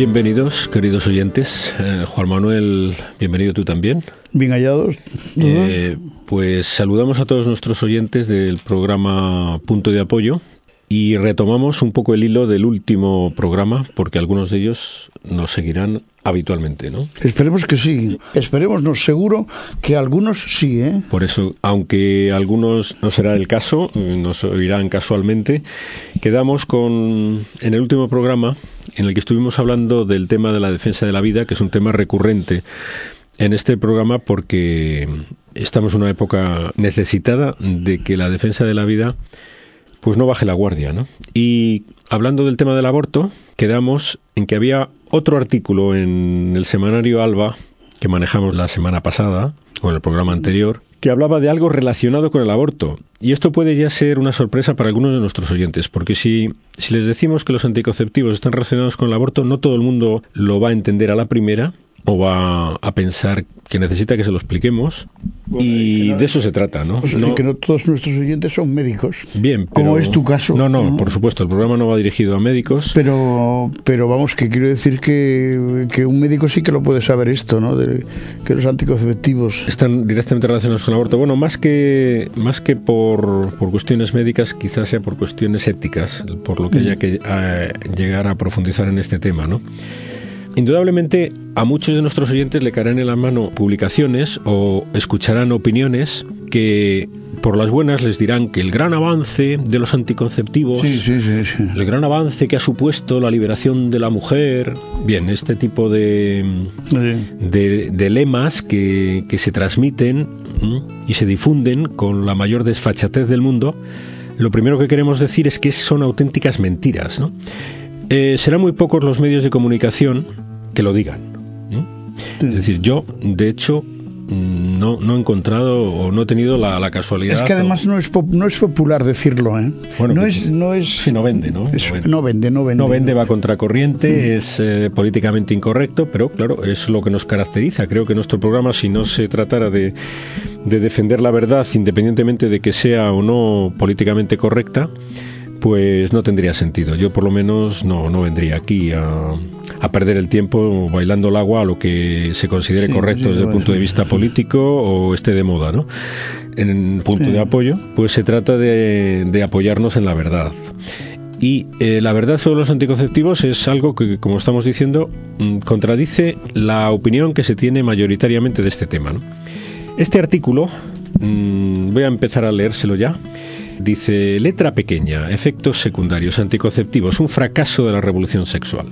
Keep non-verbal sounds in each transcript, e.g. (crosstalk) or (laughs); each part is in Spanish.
Bienvenidos, queridos oyentes. Eh, Juan Manuel, bienvenido tú también. Bien hallados. Eh, pues saludamos a todos nuestros oyentes del programa Punto de Apoyo y retomamos un poco el hilo del último programa porque algunos de ellos nos seguirán habitualmente, ¿no? Esperemos que sí. Esperemos, no seguro que algunos sí, ¿eh? Por eso, aunque algunos no será el caso, nos oirán casualmente, quedamos con en el último programa en el que estuvimos hablando del tema de la defensa de la vida, que es un tema recurrente en este programa porque estamos en una época necesitada de que la defensa de la vida pues no baje la guardia, ¿no? Y hablando del tema del aborto, quedamos en que había otro artículo en el semanario Alba que manejamos la semana pasada, o en el programa anterior, que hablaba de algo relacionado con el aborto. Y esto puede ya ser una sorpresa para algunos de nuestros oyentes, porque si, si les decimos que los anticonceptivos están relacionados con el aborto, no todo el mundo lo va a entender a la primera, o va a pensar que necesita que se lo expliquemos y de eso se trata, ¿no? Pues no que no todos nuestros oyentes son médicos. Bien, como es tu caso. No, no, por supuesto, el programa no va dirigido a médicos. Pero, pero vamos, que quiero decir que, que un médico sí que lo puede saber esto, ¿no? De, que los anticonceptivos están directamente relacionados con el aborto. Bueno, más que más que por, por cuestiones médicas, quizás sea por cuestiones éticas, por lo que haya que eh, llegar a profundizar en este tema, ¿no? Indudablemente a muchos de nuestros oyentes le caerán en la mano publicaciones o escucharán opiniones que por las buenas les dirán que el gran avance de los anticonceptivos, el gran avance que ha supuesto la liberación de la mujer, bien, este tipo de, de, lemas que, se transmiten y se difunden con la mayor desfachatez del mundo, lo primero que queremos decir es que son auténticas mentiras. ¿no? Eh, serán muy pocos los medios de comunicación que lo digan. Es decir, yo, de hecho, no, no he encontrado o no he tenido la, casualidad. Es que además no, es no es popular decirlo, ¿eh? Bueno, no, es, no es. Sí, no vende, ¿no? no, vende. no vende, no vende. va contracorriente, es eh, políticamente incorrecto, pero claro, es lo que nos caracteriza. Creo que nuestro programa, si no se tratara de, de defender la verdad, independientemente de que sea o no políticamente correcta, pues no tendría sentido. Yo por lo menos no, no vendría aquí a, a perder el tiempo bailando el agua a lo que se considere correcto desde el punto de vista político o esté de moda, ¿no? En punto de apoyo, pues se trata de, de apoyarnos en la verdad. Y eh, la verdad sobre los anticonceptivos es algo que, como estamos diciendo, mm, contradice la opinión que se tiene mayoritariamente de este tema. ¿no? Este artículo, mm, voy a empezar a leérselo ya, Dice, letra pequeña, efectos secundarios anticonceptivos, un fracaso de la revolución sexual.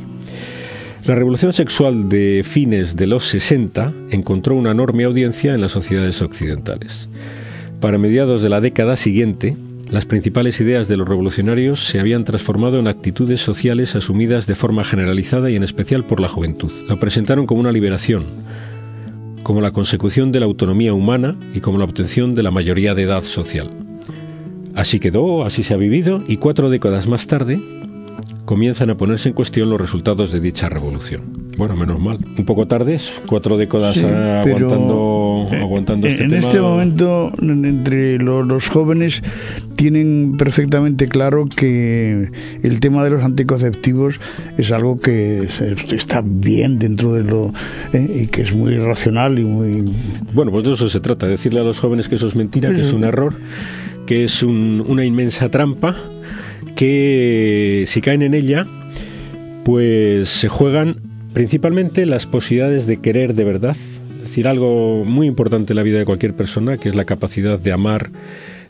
La revolución sexual de fines de los 60 encontró una enorme audiencia en las sociedades occidentales. Para mediados de la década siguiente, las principales ideas de los revolucionarios se habían transformado en actitudes sociales asumidas de forma generalizada y en especial por la juventud. La presentaron como una liberación, como la consecución de la autonomía humana y como la obtención de la mayoría de edad social. Así quedó, así se ha vivido y cuatro décadas más tarde comienzan a ponerse en cuestión los resultados de dicha revolución. Bueno, menos mal. Un poco tarde, cuatro décadas aguantando, aguantando este en tema. En este momento, entre los, jóvenes tienen perfectamente claro que el tema de los anticonceptivos es algo que está bien dentro de lo eh, y que es muy racional y muy bueno pues de eso se trata decirle a los jóvenes que eso es mentira que es un error que es una inmensa trampa que si caen en ella, pues se juegan principalmente las posibilidades de querer de verdad, es decir, algo muy importante en la vida de cualquier persona, que es la capacidad de amar,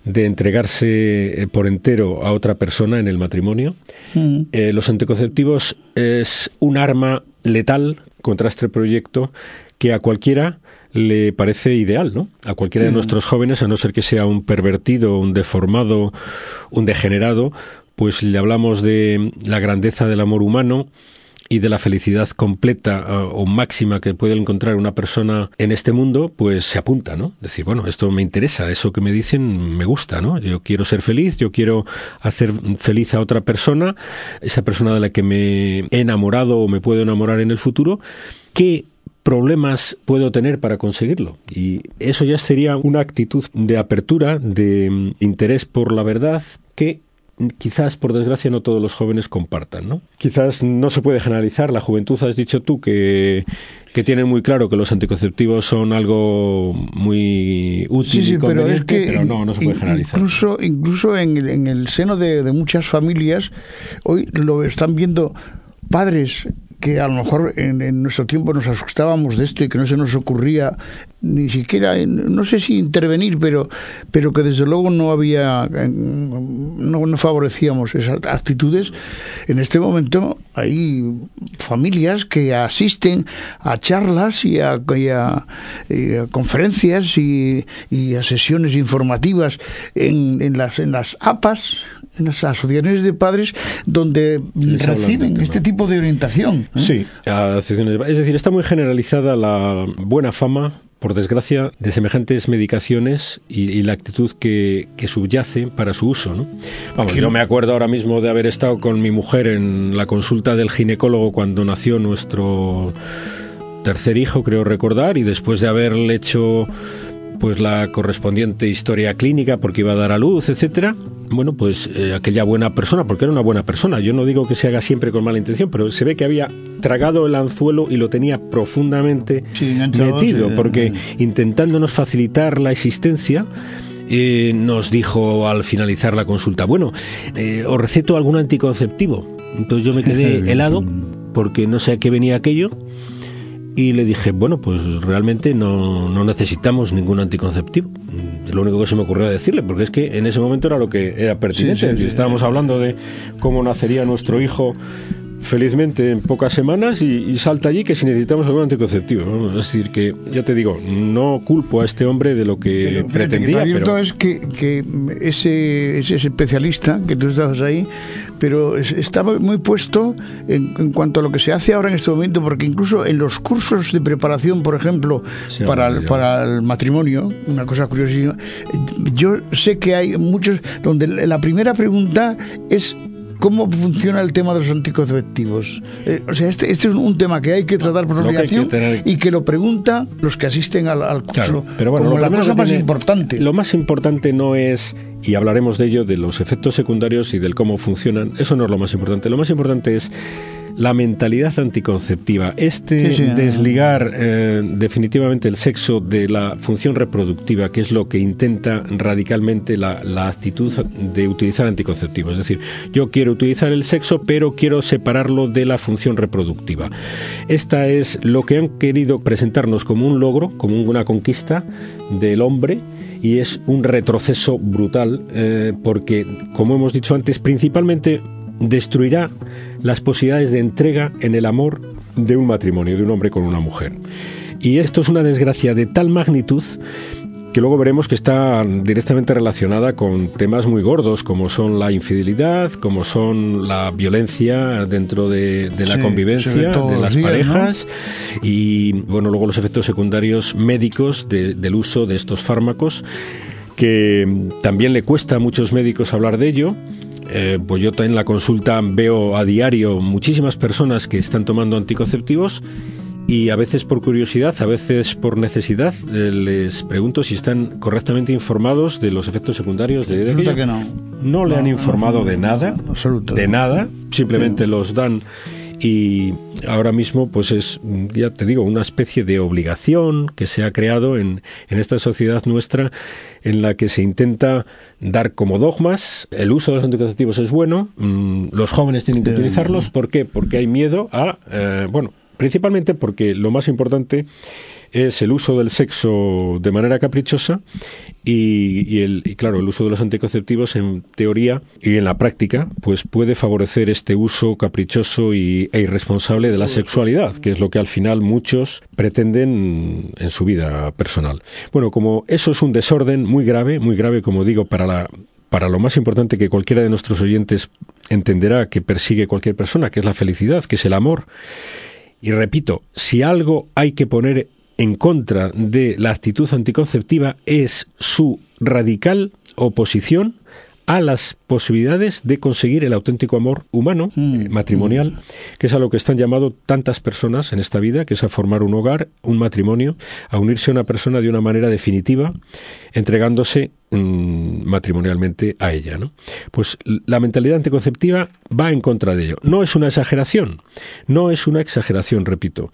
de entregarse eh, por entero a otra persona en el matrimonio. Mm. Eh, los anticonceptivos es un arma letal contra este proyecto que a cualquiera le parece ideal, ¿no? A cualquiera de mm. nuestros jóvenes, a no ser que sea un pervertido, un deformado, un degenerado, pues le hablamos de la grandeza del amor humano y de la felicidad completa eh, o máxima que puede encontrar una persona en este mundo, pues se apunta, ¿no? Decir, bueno, esto me interesa, eso que me dicen me gusta, ¿no? Yo quiero ser feliz, yo quiero hacer feliz a otra persona, esa persona de la que me he enamorado o me puedo enamorar en el futuro, que problemas puedo tener para conseguirlo. Y eso ya sería una actitud de apertura, de mm, interés por la verdad, que quizás, por desgracia, no todos los jóvenes compartan, ¿no? Quizás no se puede generalizar. La juventud, has dicho tú, que, que tienen muy claro que los anticonceptivos son algo muy útil sí, sí, pero es que pero no, no se puede generalizar. Incluso, incluso en, el, en el seno de, de muchas familias, hoy lo están viendo padres que a lo mejor en, en, nuestro tiempo nos asustábamos de esto y que no se nos ocurría ni siquiera, no sé si intervenir, pero, pero que desde luego no había, no, no favorecíamos esas actitudes. En este momento hay familias que asisten a charlas y a, y a, y a conferencias y, y, a sesiones informativas en, en, las, en las APAS, en las asociaciones de padres donde Les reciben este tipo de orientación. ¿eh? Sí, es decir, está muy generalizada la buena fama por desgracia, de semejantes medicaciones y, y la actitud que, que, subyace para su uso. ¿no? Vamos, yo me acuerdo ahora mismo de haber estado con mi mujer en la consulta del ginecólogo cuando nació nuestro tercer hijo, creo recordar, y después de haberle hecho pues la correspondiente historia clínica porque iba a dar a luz, etcétera. Bueno, pues eh, aquella buena persona, porque era una buena persona. Yo no digo que se haga siempre con mala intención, pero se ve que había tragado el anzuelo y lo tenía profundamente sí, metido, porque intentándonos facilitar la existencia. Eh, nos dijo al finalizar la consulta, bueno, eh, os receto algún anticonceptivo. Entonces yo me quedé (laughs) helado porque no sé a qué venía aquello y le dije, bueno, pues realmente no, no, necesitamos ningún anticonceptivo. Es lo único que se me ocurrió decirle, porque es que en ese momento era lo que era pertinente. Sí, sí, si sí, estábamos hablando de cómo nacería nuestro hijo felizmente en pocas semanas y, y, salta allí que si necesitamos algún anticonceptivo. ¿no? Es decir, que ya te digo, no culpo a este hombre de lo que pero, pretendía. Que pero es que, que ese, ese, especialista que tú estabas ahí, pero estaba muy puesto en, en, cuanto a lo que se hace ahora en este momento, porque incluso en los cursos de preparación, por ejemplo, sí, para, el, para el matrimonio, una cosa curiosísima, yo sé que hay muchos donde la primera pregunta es cómo funciona el tema de los anticonceptivos. Eh, o sea, este, este, es un tema que hay que tratar por obligación que tener... y que lo preguntan los que asisten al, al curso. Claro, pero bueno, como lo la cosa más tiene, importante. Lo más importante no es, y hablaremos de ello, de los efectos secundarios y del cómo funcionan. Eso no es lo más importante. Lo más importante es la mentalidad anticonceptiva, este Sí, sí, desligar eh, definitivamente el sexo de la función reproductiva, que es lo que intenta radicalmente la, la, actitud de utilizar anticonceptivos. Es decir, yo quiero utilizar el sexo, pero quiero separarlo de la función reproductiva. Esta es lo que han querido presentarnos como un logro, como una conquista del hombre y es un retroceso brutal eh, porque, como hemos dicho antes, principalmente destruirá las posibilidades de entrega en el amor de un matrimonio, de un hombre con una mujer. Y esto es una desgracia de tal magnitud que luego veremos que está directamente relacionada con temas muy gordos como son la infidelidad, como son la violencia dentro de, de la sí, convivencia de las días, parejas ¿no? y bueno luego los efectos secundarios médicos de, del uso de estos fármacos que también le cuesta a muchos médicos hablar de ello eh, pues yo en la consulta veo a diario muchísimas personas que están tomando anticonceptivos y a veces por curiosidad, a veces por necesidad, eh, les pregunto si están correctamente informados de los efectos secundarios de, de que no. No le no, han informado no, de nada, absoluto. de nada, simplemente los dan y ahora mismo pues es ya te digo una especie de obligación que se ha creado en, en, esta sociedad nuestra en la que se intenta dar como dogmas el uso de los anticonceptivos es bueno mmm, los jóvenes tienen que utilizarlos ¿por qué? porque hay miedo a eh, bueno principalmente porque lo más importante es el uso del sexo de manera caprichosa y, el, claro, el uso de los anticonceptivos en teoría y en la práctica pues puede favorecer este uso caprichoso y, e irresponsable de la sexualidad, que es lo que al final muchos pretenden en su vida personal. Bueno, como eso es un desorden muy grave, muy grave como digo para la para lo más importante que cualquiera de nuestros oyentes entenderá que persigue cualquier persona, que es la felicidad, que es el amor. Y repito, si algo hay que poner en contra de la actitud anticonceptiva es su radical oposición a las posibilidades de conseguir el auténtico amor humano, mm, matrimonial, mm. que es a lo que están llamado tantas personas en esta vida, que es a formar un hogar, un matrimonio, a unirse a una persona de una manera definitiva, entregándose mmm, matrimonialmente a ella. ¿no? Pues la mentalidad anticonceptiva va en contra de ello. No es una exageración, no es una exageración, repito.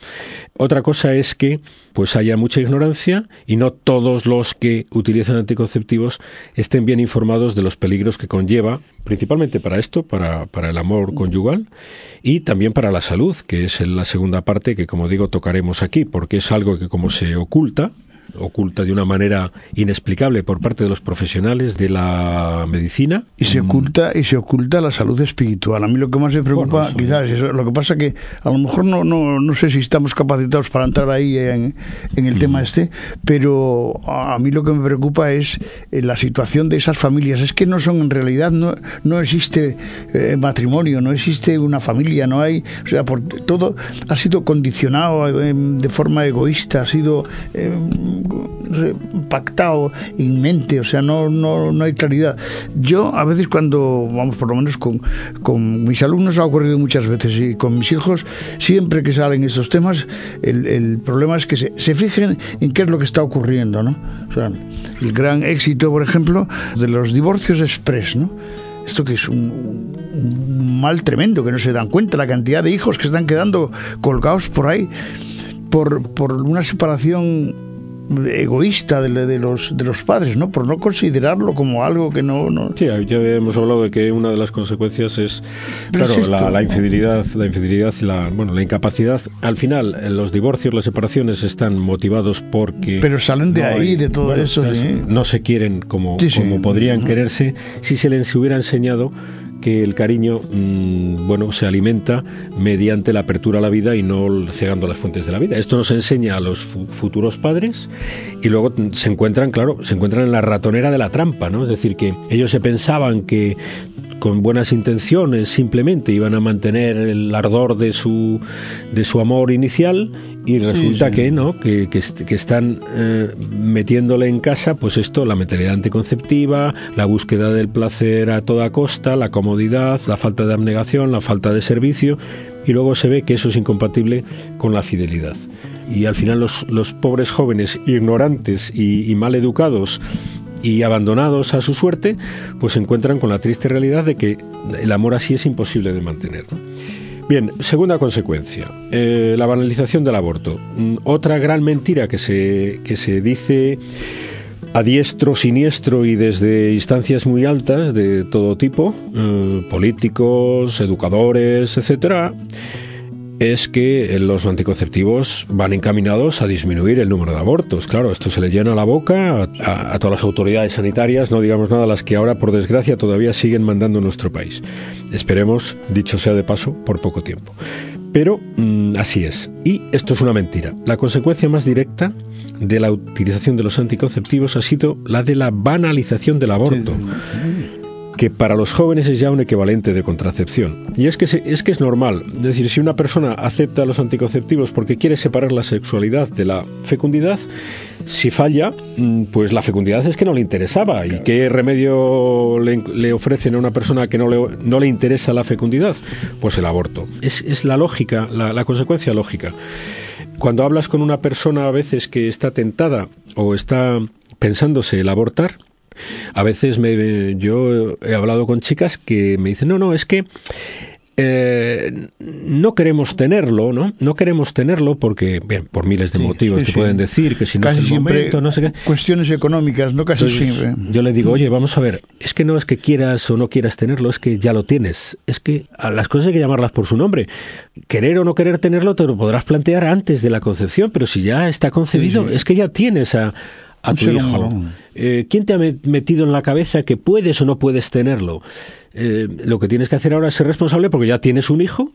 Otra cosa es que pues haya mucha ignorancia y no todos los que utilizan anticonceptivos estén bien informados de los peligros que conlleva, principalmente para esto, para, para el amor conyugal y también para la salud, que es la segunda parte que, como digo, tocaremos aquí, porque es algo que como se oculta, oculta de una manera inexplicable por parte de los profesionales de la medicina. Y se oculta y se oculta la salud espiritual. A mí lo que más me preocupa, quizás, es lo que pasa que a lo mejor no, no, no sé si estamos capacitados para entrar ahí en, en el tema este, pero a mí lo que me preocupa es eh, la situación de esas familias. Es que no son en realidad, no, no existe eh, matrimonio, no existe una familia, no hay, o sea, por, todo ha sido condicionado eh, de forma egoísta, ha sido pactado en mente, o sea, no, no, no hay claridad. Yo a veces cuando, vamos, por lo menos con, con mis alumnos ha ocurrido muchas veces y con mis hijos, siempre que salen estos temas, el, el problema es que se, se, fijen en qué es lo que está ocurriendo, ¿no? O sea, el gran éxito, por ejemplo, de los divorcios express, ¿no? Esto que es un, un mal tremendo, que no se dan cuenta la cantidad de hijos que están quedando colgados por ahí por, por una separación egoísta de, de, los de los padres, ¿no? Por no considerarlo como algo que no, no... Sí, ya hemos hablado de que una de las consecuencias es, claro, es la, la, infidelidad, la infidelidad, la, bueno, la incapacidad. Al final, los divorcios, las separaciones están motivados porque... Pero salen de no ahí, hay, de todo bueno, eso, ¿sí? No se quieren como, sí, sí. como podrían uh -huh. quererse si se les hubiera enseñado que el cariño mmm, bueno se alimenta mediante la apertura a la vida y no cegando las fuentes de la vida. Esto nos enseña a los fu futuros padres y luego se encuentran, claro, se encuentran en la ratonera de la trampa, ¿no? Es decir, que ellos se pensaban que con buenas intenciones simplemente iban a mantener el ardor de su de su amor inicial y resulta sí, sí. que no que, que, que están eh, metiéndole en casa pues esto la mentalidad anticonceptiva la búsqueda del placer a toda costa la comodidad la falta de abnegación la falta de servicio y luego se ve que eso es incompatible con la fidelidad y al final los, los pobres jóvenes ignorantes y, y mal educados y abandonados a su suerte, pues se encuentran con la triste realidad de que el amor así es imposible de mantener. ¿no? Bien, segunda consecuencia, eh, la banalización del aborto. Mm, otra gran mentira que se, que se dice a diestro, siniestro y desde instancias muy altas de todo tipo, eh, políticos, educadores, etcétera, es que los anticonceptivos van encaminados a disminuir el número de abortos. Claro, esto se le llena la boca a, todas las autoridades sanitarias, no digamos nada, las que ahora, por desgracia, todavía siguen mandando en nuestro país. Esperemos, dicho sea de paso, por poco tiempo. Pero mmm, así es. Y esto es una mentira. La consecuencia más directa de la utilización de los anticonceptivos ha sido la de la banalización del aborto. Que para los jóvenes es ya un equivalente de contracepción. Y es que, es que es normal, es decir, si una persona acepta los anticonceptivos porque quiere separar la sexualidad de la fecundidad, si falla, mm, pues la fecundidad es que no le interesaba. ¿Y qué remedio le, ofrecen a una persona que no le, no le interesa la fecundidad? Pues el aborto. Es, es la lógica, la consecuencia lógica. Cuando hablas con una persona a veces que está tentada o está pensándose el abortar, a veces me, yo he hablado con chicas que me dicen, no, no, es que eh, no queremos tenerlo, ¿no? No queremos tenerlo porque, bien, por miles de sí, motivos sí, que sí. pueden decir, que si no casi es el momento, no sé qué. Cuestiones económicas, ¿no? Casi Entonces, siempre. Yo le digo, oye, vamos a ver, es que no es que quieras o no quieras tenerlo, es que ya lo tienes. Es que a las cosas hay que llamarlas por su nombre. Querer o no querer tenerlo te lo podrás plantear antes de la concepción, pero si ya está concebido, es que ya tienes a, a tu hijo. Eh, ¿Quién te ha metido en la cabeza que puedes o no puedes tenerlo? Eh, lo que tienes que hacer ahora es ser responsable porque ya tienes un hijo,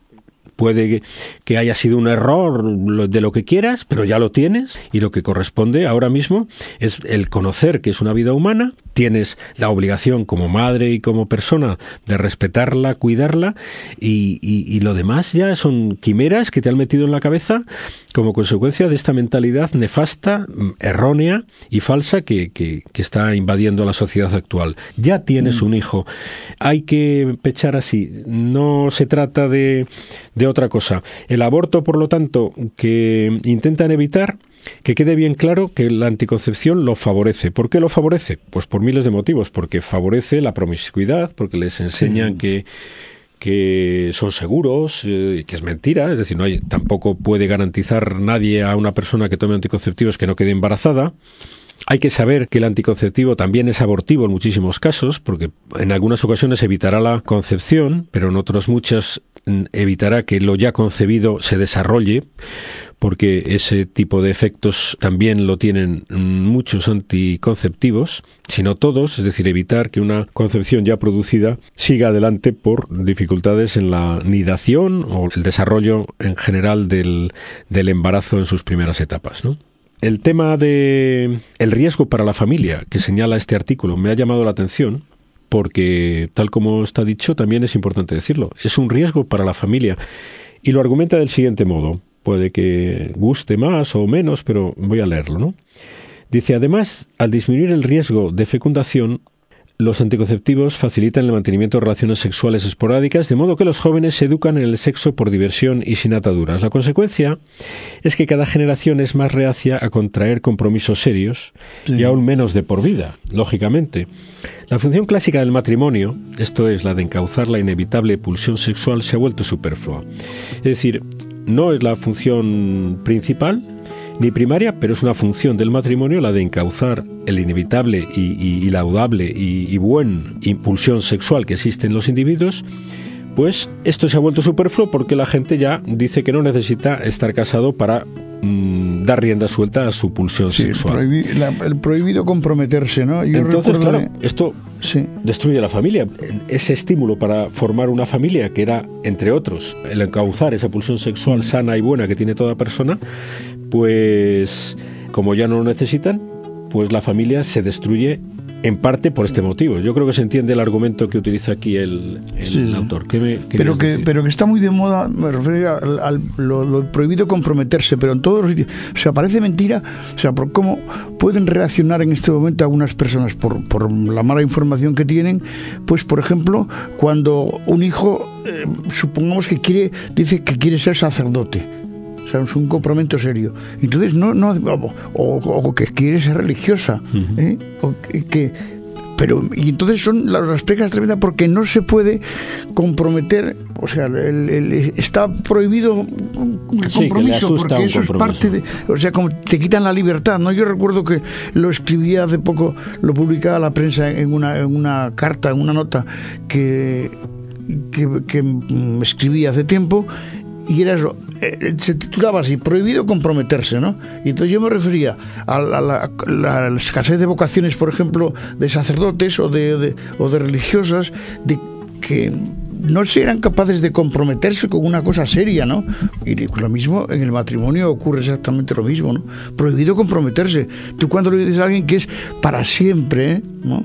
puede que haya sido un error de lo que quieras, pero ya lo tienes y lo que corresponde ahora mismo es el conocer que es una vida humana, tienes la obligación como madre y como persona de respetarla, cuidarla y, y, y, lo demás ya son quimeras que te han metido en la cabeza como consecuencia de esta mentalidad nefasta, errónea y falsa que, que, que está invadiendo la sociedad actual. Ya tienes mm. un hijo, hay que pechar así, no se trata de, de otra cosa. El aborto, por lo tanto, que intentan evitar que quede bien claro que la anticoncepción lo favorece. ¿Por qué lo favorece? Pues por miles de motivos, porque favorece la promiscuidad, porque les enseñan que que son seguros, eh, que es mentira, es decir, no hay, tampoco puede garantizar nadie a una persona que tome anticonceptivos que no quede embarazada. Hay que saber que el anticonceptivo también es abortivo en muchísimos casos, porque en algunas ocasiones evitará la concepción, pero en otras muchas mm, evitará que lo ya concebido se desarrolle porque ese tipo de efectos también lo tienen muchos anticonceptivos, sino todos, es decir, evitar que una concepción ya producida siga adelante por dificultades en la nidación o el desarrollo en general del, del embarazo en sus primeras etapas. El tema de el riesgo para la familia que señala este artículo me ha llamado la atención porque tal como está dicho también es importante decirlo, es un riesgo para la familia y lo argumenta del siguiente modo puede que guste más o menos, pero voy a leerlo, ¿no? Dice, además, al disminuir el riesgo de fecundación, los anticonceptivos facilitan el mantenimiento de relaciones sexuales esporádicas, de modo que los jóvenes se educan en el sexo por diversión y sin ataduras. La consecuencia es que cada generación es más reacia a contraer compromisos serios y aún menos de por vida, lógicamente. La función clásica del matrimonio, esto es la de encauzar la inevitable pulsión sexual, se ha vuelto superflua. Es decir, no es la función principal ni primaria, pero es una función del matrimonio la de encauzar el inevitable y, laudable y, y buen impulsión sexual que existe en los individuos pues esto se ha vuelto superfluo porque la gente ya dice que no necesita estar casado para mm, dar rienda suelta a su pulsión sexual. el prohibido comprometerse, ¿no? Entonces, claro, esto destruye la familia. Ese estímulo para formar una familia, que era, entre otros, el encauzar esa pulsión sexual sana y buena que tiene toda persona, pues como ya no lo necesitan, pues la familia se destruye en parte por este motivo. Yo creo que se entiende el argumento que utiliza aquí el, autor. pero, que, pero que está muy de moda, me refiero al, lo, prohibido comprometerse, pero en todos los sitios. O sea, parece mentira, o sea, por cómo pueden reaccionar en este momento algunas personas por, por la mala información que tienen. Pues, por ejemplo, cuando un hijo, eh, supongamos que quiere, dice que quiere ser sacerdote o sea, es un compromiso serio. Entonces, no, no o, que quiere ser religiosa, ¿eh? o que, pero y entonces son las, las tremendas porque no se puede comprometer o sea está prohibido el compromiso porque eso es parte de o sea como te quitan la libertad no yo recuerdo que lo escribía hace poco lo publicaba la prensa en una, en una carta en una nota que que, que escribí hace tiempo y era eso, eh, se titulaba así, prohibido comprometerse, ¿no? Y entonces yo me refería a la, escasez de vocaciones, por ejemplo, de sacerdotes o de, o de religiosas, de que no eran capaces de comprometerse con una cosa seria, ¿no? Y lo mismo en el matrimonio ocurre exactamente lo mismo, ¿no? Prohibido comprometerse. Tú cuando le dices a alguien que es para siempre, ¿no?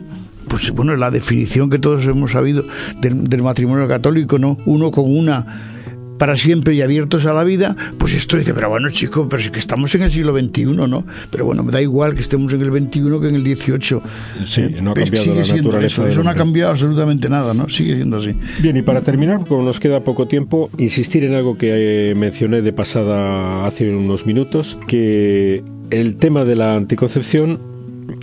Pues bueno, la definición que todos hemos sabido del, del matrimonio católico, ¿no? Uno con una para siempre y abiertos a la vida, pues esto dice, pero bueno, chico, pero es que estamos en el siglo XXI, ¿no? Pero bueno, da igual que estemos en el XXI que en el XVIII. Sí, ¿eh? no ha cambiado la naturaleza. Eso, eso no ha cambiado absolutamente nada, ¿no? Sigue siendo así. Bien, y para terminar, como nos queda poco tiempo, insistir en algo que eh, mencioné de pasada hace unos minutos, que el tema de la anticoncepción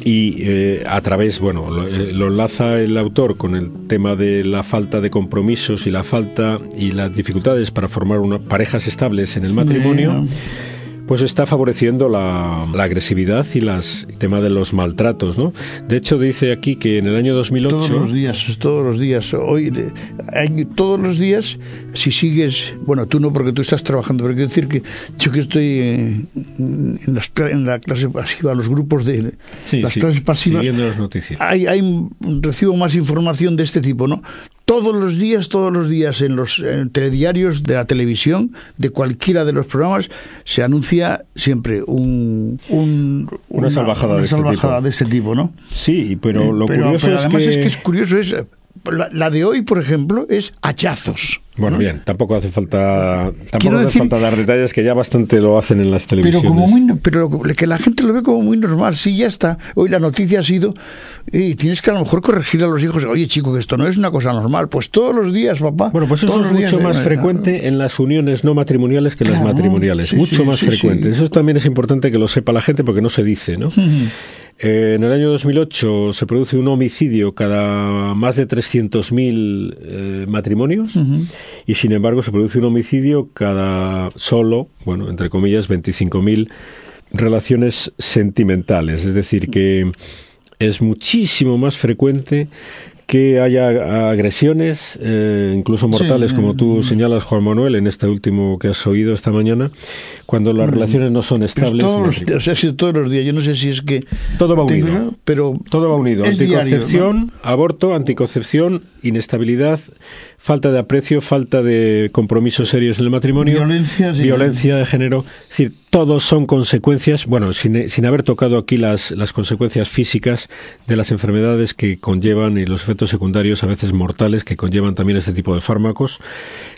y eh, a través, bueno, eh, lo, enlaza el autor con el tema de la falta de compromisos y la falta y las dificultades para formar unas parejas estables en el matrimonio pues está favoreciendo la, agresividad y las, el tema de los maltratos, ¿no? De hecho, dice aquí que en el año 2008... Todos los días, todos los días. Hoy, hay, todos los días, si sigues... Bueno, tú no, porque tú estás trabajando, pero quiero decir que yo que estoy en, en, la clase pasiva, los grupos de las clases pasivas... Siguiendo las noticias. Hay, hay, recibo más información de este tipo, ¿no? Todos los días, todos los días en los telediarios de la televisión, de cualquiera de los programas, se anuncia siempre un, una, salvajada, de, este tipo. de, este tipo. ¿no? Sí, pero lo curioso además es que... es que es curioso es la, de hoy, por ejemplo, es hachazos. Bueno, bien, tampoco hace falta tampoco hace falta dar detalles que ya bastante lo hacen en las televisiones. Pero como muy, pero que la gente lo ve como muy normal, sí, ya está. Hoy la noticia ha sido y tienes que a lo mejor corregir a los hijos, "Oye, chico, que esto no es una cosa normal." Pues todos los días, papá. Bueno, pues eso es mucho más frecuente en las uniones no matrimoniales que en las matrimoniales, mucho más frecuente. Eso también es importante que lo sepa la gente porque no se dice, ¿no? Eh, en el año 2008 se produce un homicidio cada más de 300.000 eh, matrimonios y sin embargo se produce un homicidio cada solo, bueno, entre comillas, 25.000 relaciones sentimentales. Es decir, que es muchísimo más frecuente que haya agresiones, eh, incluso mortales, como tú señalas, Juan Manuel, en este último que has oído esta mañana, cuando las mm. relaciones no son estables. Todos los, o sea, si todos los días, yo no sé si es que... Todo va unido. pero todo va unido. Anticoncepción, aborto, anticoncepción, inestabilidad, falta de aprecio, falta de compromisos serios en el matrimonio, violencia, violencia de género. Es decir, todos son consecuencias, bueno, sin, sin haber tocado aquí las, las consecuencias físicas de las enfermedades que conllevan y los efectos secundarios a veces mortales que conllevan también este tipo de fármacos.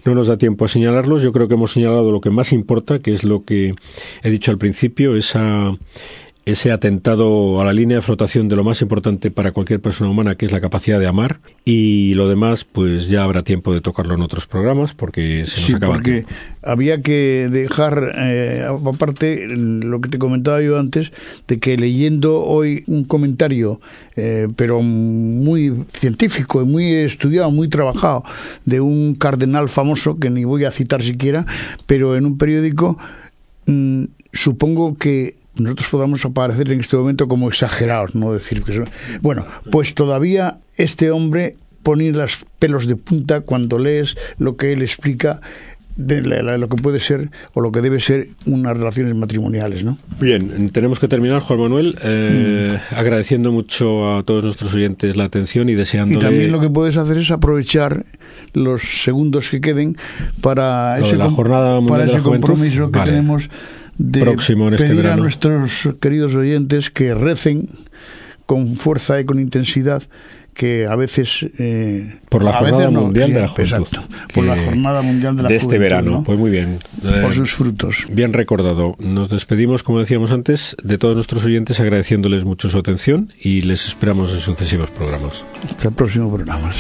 No nos da tiempo a señalarlos. Yo creo que hemos señalado lo que más importa, que es lo que he dicho al principio, esa ese atentado a la línea de flotación de lo más importante para cualquier persona humana, que es la capacidad de amar, y lo demás, pues ya habrá tiempo de tocarlo en otros programas, porque se nos sí, acaba. Porque había que dejar eh, aparte lo que te comentaba yo antes, de que leyendo hoy un comentario, eh, pero muy científico y muy estudiado, muy trabajado, de un cardenal famoso, que ni voy a citar siquiera, pero en un periódico, mm, supongo que nosotros podamos aparecer en este momento como exagerados, no decir que bueno, pues todavía este hombre pone los pelos de punta cuando lees lo que él explica de lo que puede ser o lo que debe ser unas relaciones matrimoniales, ¿no? Bien, tenemos que terminar, Juan Manuel, eh, mm. agradeciendo mucho a todos nuestros oyentes la atención y deseándole... Y también lo que puedes hacer es aprovechar los segundos que queden para ese, la jornada para ese compromiso que tenemos de Próximo en este pedir a nuestros queridos oyentes que recen con fuerza y con intensidad que a veces eh, por la jornada mundial de la juventud por la jornada mundial de la de este verano. pues muy bien. Por eh, sus frutos. bien recordado. Nos despedimos como decíamos antes de todos nuestros oyentes agradeciéndoles mucho su atención y les esperamos en sucesivos programas. Hasta el próximo programa